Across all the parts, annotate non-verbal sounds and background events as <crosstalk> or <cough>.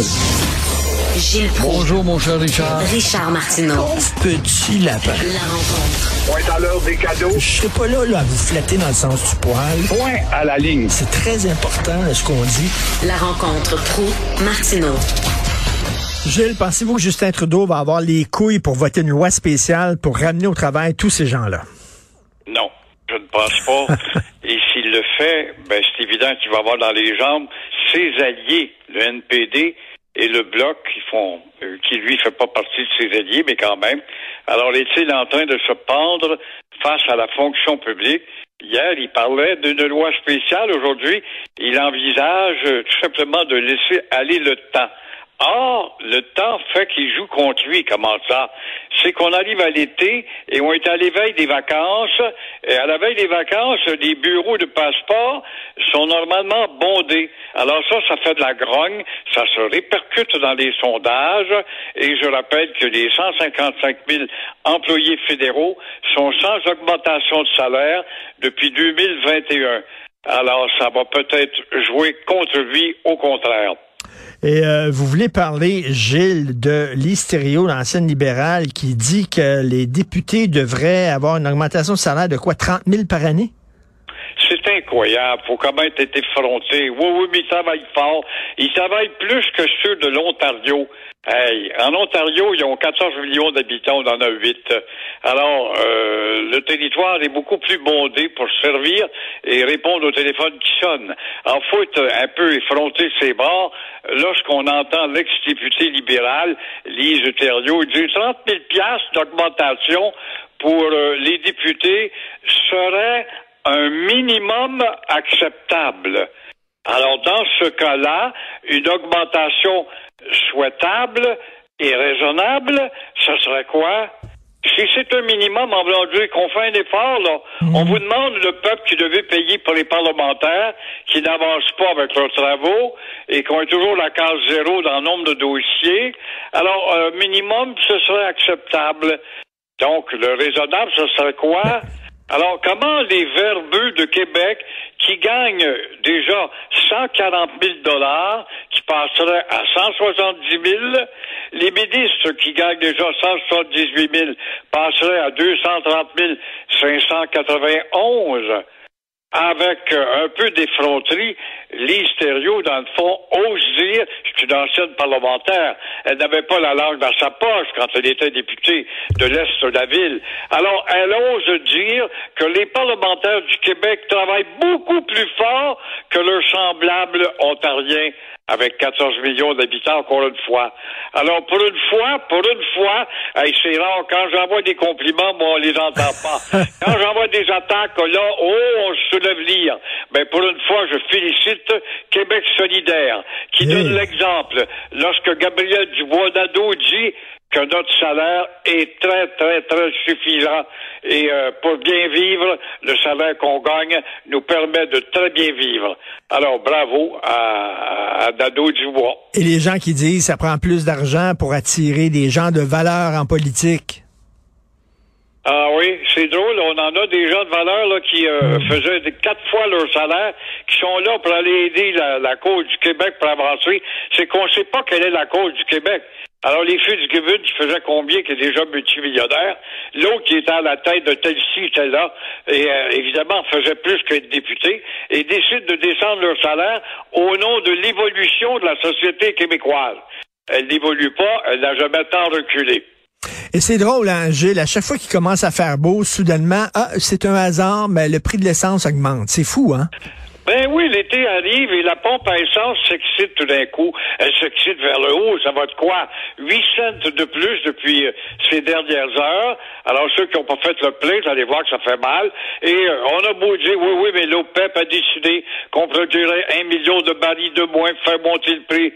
Gilles Proulx. Bonjour, mon cher Richard. Richard Martineau. Petit lapin. La rencontre. Point à l'heure des cadeaux. Je serai pas là, là à vous flatter dans le sens du poil. Point à la ligne. C'est très important ce qu'on dit. La rencontre pro martineau Gilles, pensez-vous que Justin Trudeau va avoir les couilles pour voter une loi spéciale pour ramener au travail tous ces gens-là? Non, je ne pense pas. <laughs> Et s'il le fait, ben, c'est évident qu'il va avoir dans les jambes ses alliés, le NPD et le Bloc, qui font, euh, qui lui fait pas partie de ses alliés, mais quand même. Alors, est-il en train de se pendre face à la fonction publique? Hier, il parlait d'une loi spéciale. Aujourd'hui, il envisage euh, tout simplement de laisser aller le temps. Or, le temps fait qu'il joue contre lui. Comment ça? C'est qu'on arrive à l'été et on est à l'éveil des vacances. Et à la des vacances, les bureaux de passeport sont normalement bondés. Alors ça, ça fait de la grogne. Ça se répercute dans les sondages. Et je rappelle que les 155 000 employés fédéraux sont sans augmentation de salaire depuis 2021. Alors, ça va peut-être jouer contre lui, au contraire. Et euh, vous voulez parler, Gilles, de l'hystério, l'ancienne libérale, qui dit que les députés devraient avoir une augmentation de salaire de quoi, 30 000 par année? Incroyable. Faut même être effronté. Oui, oui, mais ils travaillent fort. Ils travaillent plus que ceux de l'Ontario. Hey, en Ontario, ils ont 14 millions d'habitants, on en a 8. Alors, euh, le territoire est beaucoup plus bondé pour servir et répondre au téléphone qui sonne. Alors, faut un peu effronté ses bords lorsqu'on entend l'ex-député libéral, Lise Thériault, dire 30 000 d'augmentation pour euh, les députés serait un minimum acceptable. Alors, dans ce cas-là, une augmentation souhaitable et raisonnable, ce serait quoi? Si c'est un minimum, en voulant dire qu'on fait un effort, là, on vous demande le peuple qui devait payer pour les parlementaires, qui n'avancent pas avec leurs travaux et qui ont toujours la case zéro dans le nombre de dossiers. Alors, un minimum, ce serait acceptable. Donc, le raisonnable, ce serait quoi? Alors, comment les verbeux de Québec, qui gagnent déjà 140 000 dollars, qui passeraient à 170 000, les ministres qui gagnent déjà 178 000 passeraient à 230 591 avec euh, un peu d'effronterie, Lise dans le fond, ose dire, c'est une ancienne parlementaire, elle n'avait pas la langue dans sa poche quand elle était députée de l'Est de la ville. Alors, elle ose dire que les parlementaires du Québec travaillent beaucoup plus fort que leurs semblables ontariens avec 14 millions d'habitants, encore une fois. Alors, pour une fois, pour une fois, c'est rare, quand j'envoie des compliments, moi, on les entend pas. <laughs> quand j'envoie des attaques, là, oh, on se soulève lire. Ben, pour une fois, je félicite Québec solidaire, qui donne l'exemple. Lorsque Gabriel Dubois-Nadeau dit que notre salaire est très, très, très suffisant. Et euh, pour bien vivre, le salaire qu'on gagne nous permet de très bien vivre. Alors, bravo à, à Nadeau Dubois. Et les gens qui disent ça prend plus d'argent pour attirer des gens de valeur en politique. Ah oui, c'est drôle. On en a des gens de valeur là, qui euh, faisaient quatre fois leur salaire, qui sont là pour aller aider la, la cause du Québec pour avancer. C'est qu'on ne sait pas quelle est la cause du Québec. Alors, les filles du Québec, qui faisaient combien qui est déjà multimillionnaire? L'autre qui était à la tête de tel-ci, était là et euh, évidemment faisait plus qu'être député, et décide de descendre leur salaire au nom de l'évolution de la société québécoise. Elle n'évolue pas, elle n'a jamais tant reculé. Et c'est drôle, hein, Gilles, à chaque fois qu'il commence à faire beau, soudainement, ah, c'est un hasard, mais le prix de l'essence augmente. C'est fou, hein? Ben oui, l'été arrive et la pompe à essence s'excite tout d'un coup. Elle s'excite vers le haut. Ça va de quoi? 8 cents de plus depuis euh, ces dernières heures. Alors, ceux qui n'ont pas fait le plein, vous allez voir que ça fait mal. Et euh, on a beau dire, oui, oui, mais l'OPEP a décidé qu'on produirait un million de barils de moins pour faire monter le prix.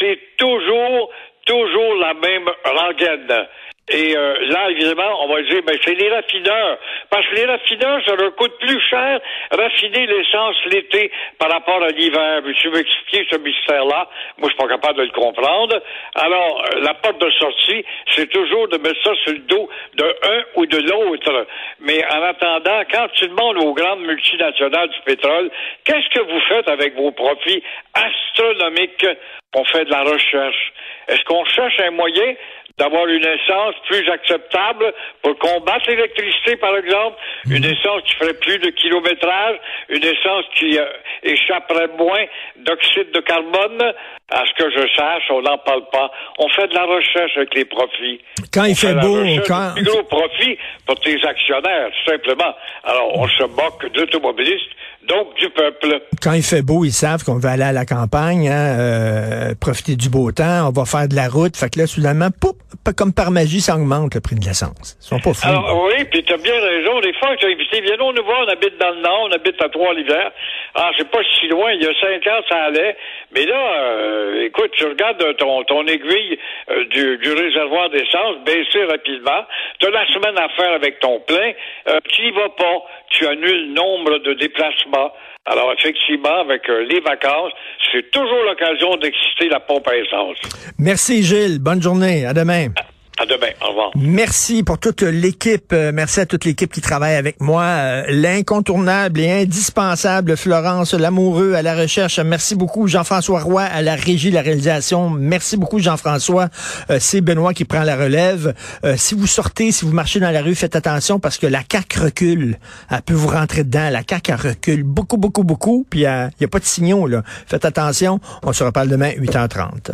C'est toujours, toujours la même rengaine. Et euh, là, évidemment, on va dire, ben, c'est les raffineurs. Parce que les raffineurs, ça leur coûte plus cher raffiner l'essence l'été par rapport à l'hiver. Veux expliquer ce mystère-là? Moi, je suis pas capable de le comprendre. Alors, euh, la porte de sortie, c'est toujours de mettre ça sur le dos de un ou de l'autre. Mais en attendant, quand tu demandes aux grandes multinationales du pétrole, qu'est-ce que vous faites avec vos profits astronomiques? On fait de la recherche. Est-ce qu'on cherche un moyen d'avoir une essence plus acceptable pour combattre l'électricité, par exemple, une essence qui ferait plus de kilométrage, une essence qui euh, échapperait moins d'oxyde de carbone. À ce que je sache, on n'en parle pas. On fait de la recherche avec les profits. Quand il fait la beau, quand- plus gros profit pour tes actionnaires, tout simplement. Alors, on se moque d'automobilistes, donc du peuple. Quand il fait beau, ils savent qu'on va aller à la campagne, hein, euh, profiter du beau temps, on va faire de la route. Fait que là, soudainement, poup, comme par magie, ça augmente le prix de l'essence. Ils pas. Alors, oui, puis tu as bien raison. Des fois, tu as invité, viens nous voir, on habite dans le Nord, on habite à Trois-Rivières. Ah, c'est pas si loin, il y a cinq ans, ça allait. Mais là, euh, écoute, tu regardes ton, ton aiguille euh, du, du réservoir d'essence baisser rapidement. Tu as la semaine à faire avec ton plein. Euh, tu n'y vas pas. Tu annules nombre de déplacements. Alors, effectivement, avec euh, les vacances, c'est toujours l'occasion d'exciter la pompe à essence. Merci Gilles, bonne journée, à demain. Demain. Au revoir. Merci pour toute l'équipe. Euh, merci à toute l'équipe qui travaille avec moi. Euh, L'incontournable et indispensable Florence Lamoureux à la recherche. Merci beaucoup Jean-François Roy à la régie, la réalisation. Merci beaucoup Jean-François. Euh, C'est Benoît qui prend la relève. Si vous sortez, si vous marchez dans la rue, faites attention parce que la CAQ recule. Elle peut vous rentrer dedans. La CAQ elle recule beaucoup, beaucoup, beaucoup. Puis il n'y a pas de signaux. Faites attention. On se reparle demain 8h30.